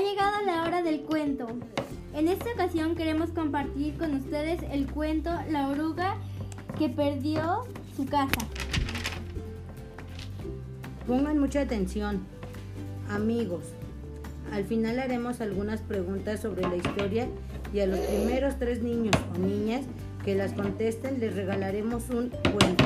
llegado la hora del cuento. En esta ocasión queremos compartir con ustedes el cuento La oruga que perdió su casa. Pongan mucha atención, amigos. Al final haremos algunas preguntas sobre la historia y a los primeros tres niños o niñas que las contesten les regalaremos un cuento.